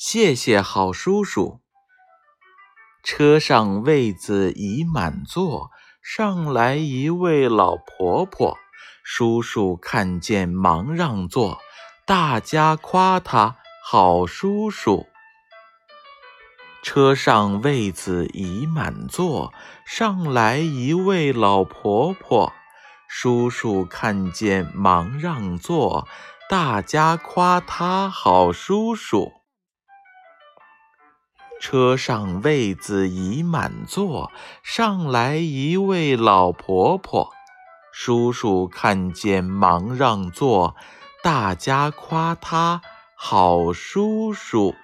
谢谢好叔叔。车上位子已满座，上来一位老婆婆。叔叔看见忙让座，大家夸他好叔叔。车上位子已满座，上来一位老婆婆。叔叔看见忙让座，大家夸他好叔叔。车上位子已满座，上来一位老婆婆。叔叔看见忙让座，大家夸他好叔叔。